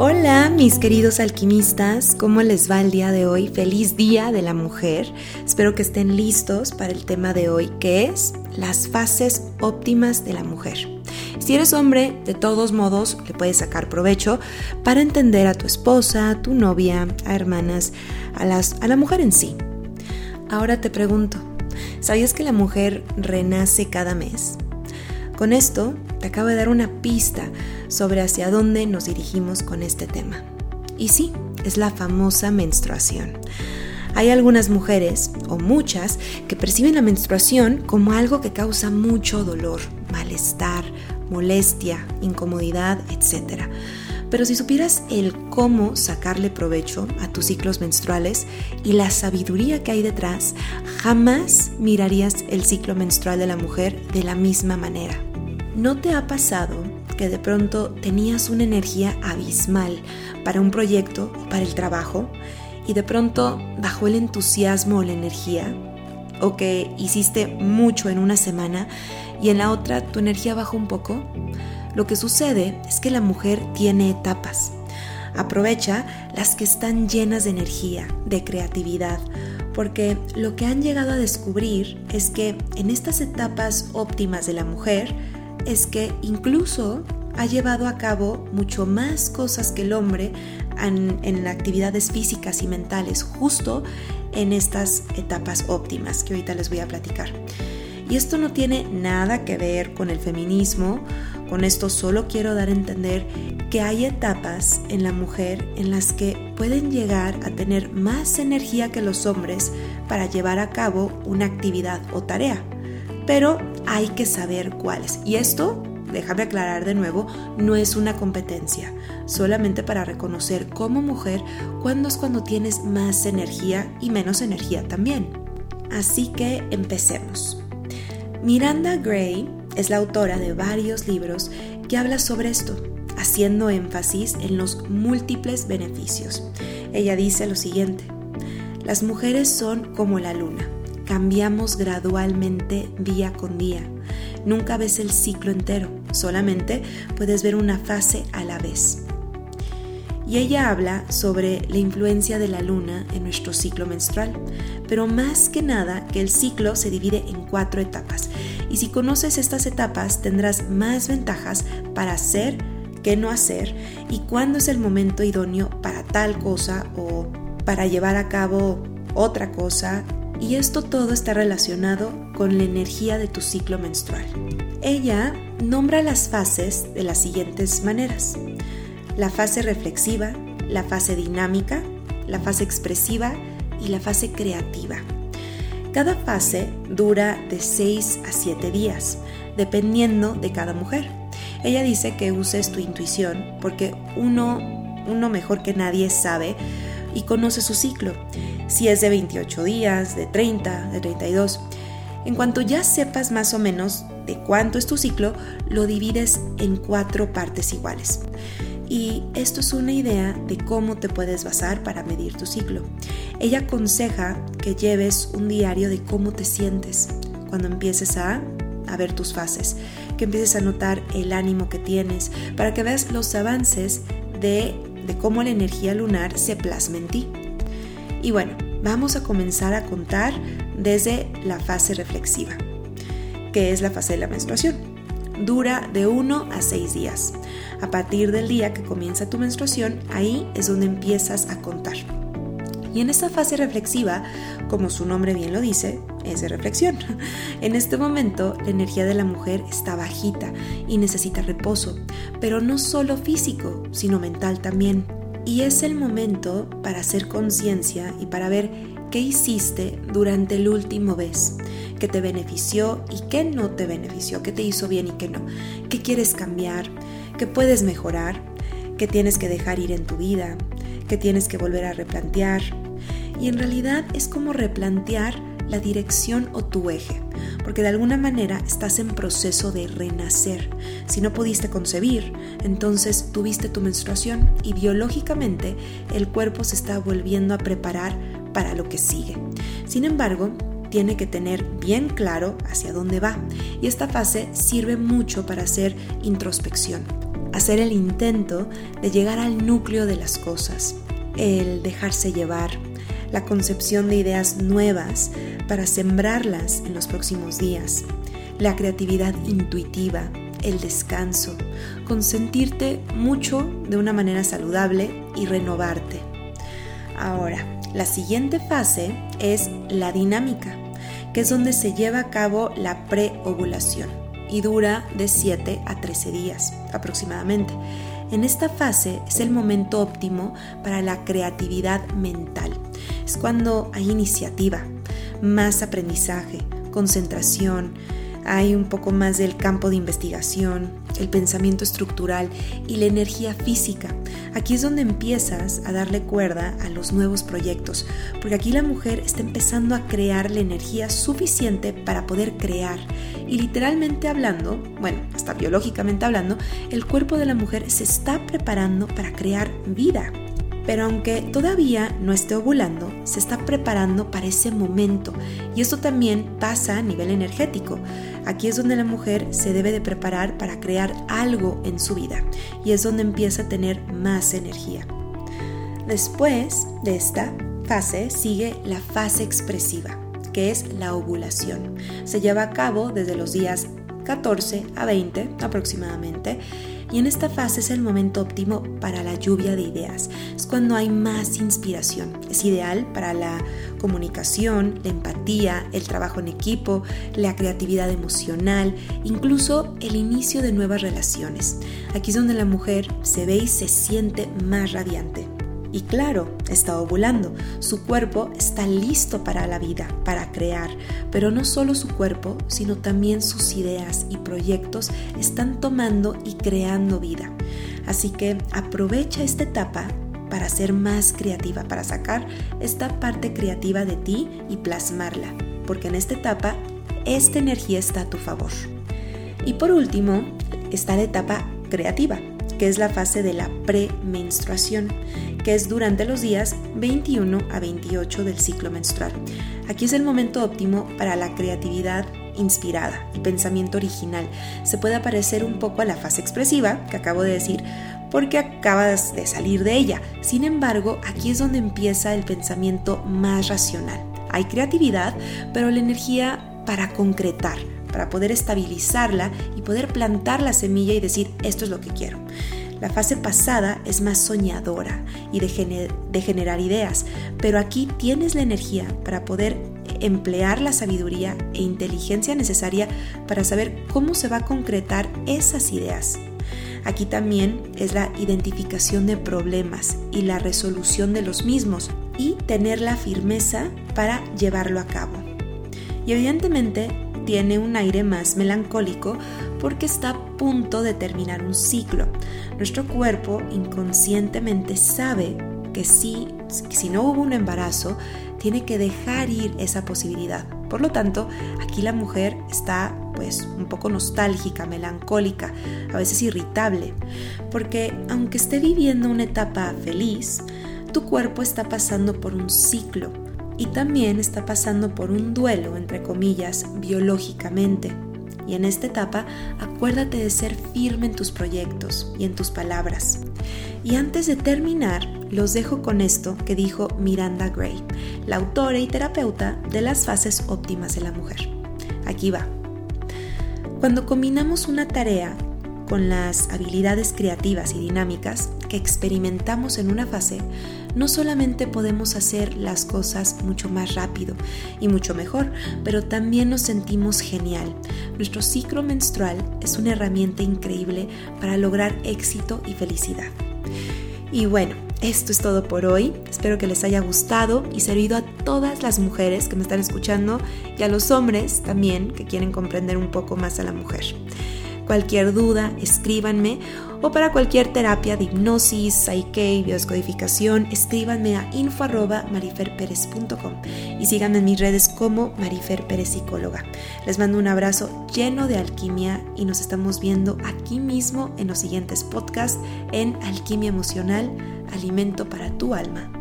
Hola mis queridos alquimistas, ¿cómo les va el día de hoy? Feliz Día de la Mujer. Espero que estén listos para el tema de hoy que es las fases óptimas de la mujer. Si eres hombre, de todos modos le puedes sacar provecho para entender a tu esposa, a tu novia, a hermanas, a, las, a la mujer en sí. Ahora te pregunto, ¿sabías que la mujer renace cada mes? Con esto te acabo de dar una pista sobre hacia dónde nos dirigimos con este tema. Y sí, es la famosa menstruación. Hay algunas mujeres, o muchas, que perciben la menstruación como algo que causa mucho dolor, malestar, molestia, incomodidad, etc. Pero si supieras el cómo sacarle provecho a tus ciclos menstruales y la sabiduría que hay detrás, jamás mirarías el ciclo menstrual de la mujer de la misma manera. ¿No te ha pasado que de pronto tenías una energía abismal para un proyecto o para el trabajo y de pronto bajó el entusiasmo o la energía? ¿O que hiciste mucho en una semana y en la otra tu energía bajó un poco? Lo que sucede es que la mujer tiene etapas. Aprovecha las que están llenas de energía, de creatividad, porque lo que han llegado a descubrir es que en estas etapas óptimas de la mujer, es que incluso ha llevado a cabo mucho más cosas que el hombre en, actividades físicas y mentales, justo en estas etapas óptimas que ahorita les voy a platicar. Y esto no tiene nada que ver con el feminismo, con esto solo quiero dar a entender que hay etapas en la mujer en las que pueden llegar a tener más energía que los hombres para llevar a cabo una actividad o tarea pero hay que saber cuáles. Y esto, déjame aclarar de nuevo, no es una competencia, solamente para reconocer como mujer cuándo es cuando tienes más energía y menos energía también. Así que empecemos. Miranda Gray es la autora de varios libros que habla sobre esto, haciendo énfasis en los múltiples beneficios. Ella dice lo siguiente, las mujeres son como la luna cambiamos gradualmente día con día. Nunca ves el ciclo entero, solamente puedes ver una fase a la vez. Y ella habla sobre la influencia de la luna en nuestro ciclo menstrual, pero más que nada que el ciclo se divide en cuatro etapas. Y si conoces estas etapas tendrás más ventajas para hacer que no hacer y cuándo es el momento idóneo para tal cosa o para llevar a cabo otra cosa y esto todo está relacionado con la energía de tu ciclo menstrual. Ella nombra las fases de las siguientes maneras. La fase reflexiva, la fase dinámica, la fase expresiva y la fase creativa. Cada fase dura de 6 a 7 días, dependiendo de cada mujer. Ella dice que uses tu intuición porque uno, uno mejor que nadie sabe y conoce su ciclo si es de 28 días, de 30, de 32. En cuanto ya sepas más o menos de cuánto es tu ciclo, lo divides en cuatro partes iguales. Y esto es una idea de cómo te puedes basar para medir tu ciclo. Ella aconseja que lleves un diario de cómo te sientes cuando empieces a, ver tus fases, que empieces a notar el ánimo que tienes, para que veas los avances de, de cómo la energía lunar se plasma en ti. Y bueno, vamos a comenzar a contar desde la fase reflexiva, que es la fase de la menstruación. Dura de 1 a 6 días. A partir del día que comienza tu menstruación, ahí es donde empiezas a contar. Y en esta fase reflexiva, como su nombre bien lo dice, es de reflexión. En este momento la energía de la mujer está bajita y necesita reposo, pero no solo físico, sino mental también. Y es el momento para hacer conciencia y para ver qué hiciste durante el último mes, qué te benefició y qué no te benefició, qué te hizo bien y qué no, qué quieres cambiar, qué puedes mejorar, qué tienes que dejar ir en tu vida, qué tienes que volver a replantear. Y en realidad es como replantear la dirección o tu eje, porque de alguna manera estás en proceso de renacer. Si no pudiste concebir, entonces tuviste tu menstruación y biológicamente el cuerpo se está volviendo a preparar para lo que sigue. Sin embargo, tiene que tener bien claro hacia dónde va y esta fase sirve mucho para hacer introspección, hacer el intento de llegar al núcleo de las cosas, el dejarse llevar, la concepción de ideas nuevas para sembrarlas en los próximos días, la creatividad intuitiva, el descanso, consentirte mucho de una manera saludable y renovarte. Ahora, la siguiente fase es la dinámica, que es donde se lleva a cabo la preovulación y dura de 7 a 13 días aproximadamente. En esta fase es el momento óptimo para la creatividad mental. Es cuando hay iniciativa, más aprendizaje, concentración, hay un poco más del campo de investigación, el pensamiento estructural y la energía física. Aquí es donde empiezas a darle cuerda a los nuevos proyectos, porque aquí la mujer está empezando a crear la energía suficiente para poder crear. Y literalmente hablando, bueno, hasta biológicamente hablando, el cuerpo de la mujer se está preparando para crear vida. Pero aunque todavía no esté ovulando, se está preparando para ese momento. Y esto también pasa a nivel energético. Aquí es donde la mujer se debe de preparar para crear algo en su vida. Y es donde empieza a tener más energía. Después de esta fase sigue la fase expresiva, que es la ovulación. Se lleva a cabo desde los días 14 a 20 aproximadamente y en esta fase es el momento óptimo para la lluvia de ideas. Es cuando hay más inspiración. Es ideal para la comunicación, la empatía, el trabajo en equipo, la creatividad emocional, incluso el inicio de nuevas relaciones. Aquí es donde la mujer se ve y se siente más radiante. Y claro, está ovulando. Su cuerpo está listo para la vida, para crear. Pero no solo su cuerpo, sino también sus ideas y proyectos están tomando y creando vida. Así que aprovecha esta etapa para ser más creativa, para sacar esta parte creativa de ti y plasmarla. Porque en esta etapa, esta energía está a tu favor. Y por último, está la etapa creativa, que es la fase de la premenstruación que es durante los días 21 a 28 del ciclo menstrual. Aquí es el momento óptimo para la creatividad inspirada y pensamiento original. Se puede parecer un poco a la fase expresiva que acabo de decir porque acabas de salir de ella. Sin embargo, aquí es donde empieza el pensamiento más racional. Hay creatividad, pero la energía para concretar, para poder estabilizarla y poder plantar la semilla y decir, esto es lo que quiero. La fase pasada es más soñadora y de, generar ideas, pero aquí tienes la energía para poder emplear la sabiduría e inteligencia necesaria para saber cómo se va a concretar esas ideas. Aquí también es la identificación de problemas y la resolución de los mismos y tener la firmeza para llevarlo a cabo. Y evidentemente tiene un aire más melancólico porque está a punto de terminar un ciclo. Nuestro cuerpo inconscientemente sabe que si, si no hubo un embarazo, tiene que dejar ir esa posibilidad. Por lo tanto, aquí la mujer está pues un poco nostálgica, melancólica, a veces irritable, porque aunque esté viviendo una etapa feliz, tu cuerpo está pasando por un ciclo y también está pasando por un duelo, entre comillas, biológicamente. Y en esta etapa, acuérdate de ser firme en tus proyectos y en tus palabras. Y antes de terminar, los dejo con esto que dijo Miranda Gray, la autora y terapeuta de las fases óptimas de la mujer. Aquí va. Cuando combinamos una tarea con las habilidades creativas y dinámicas que experimentamos en una fase, no solamente podemos hacer las cosas mucho más rápido y mucho mejor, pero también nos sentimos genial. Nuestro ciclo menstrual es una herramienta increíble para lograr éxito y felicidad. Y bueno, esto es todo por hoy. Espero que les haya gustado y servido a todas las mujeres que me están escuchando y a los hombres también que quieren comprender un poco más a la mujer. Cualquier duda, escríbanme o para cualquier terapia de hipnosis, psyche, biodescodificación, escríbanme a info.mariferperez.com y síganme en mis redes como Marifer Pérez Psicóloga. Les mando un abrazo lleno de alquimia y nos estamos viendo aquí mismo en los siguientes podcasts en Alquimia Emocional, Alimento para tu Alma.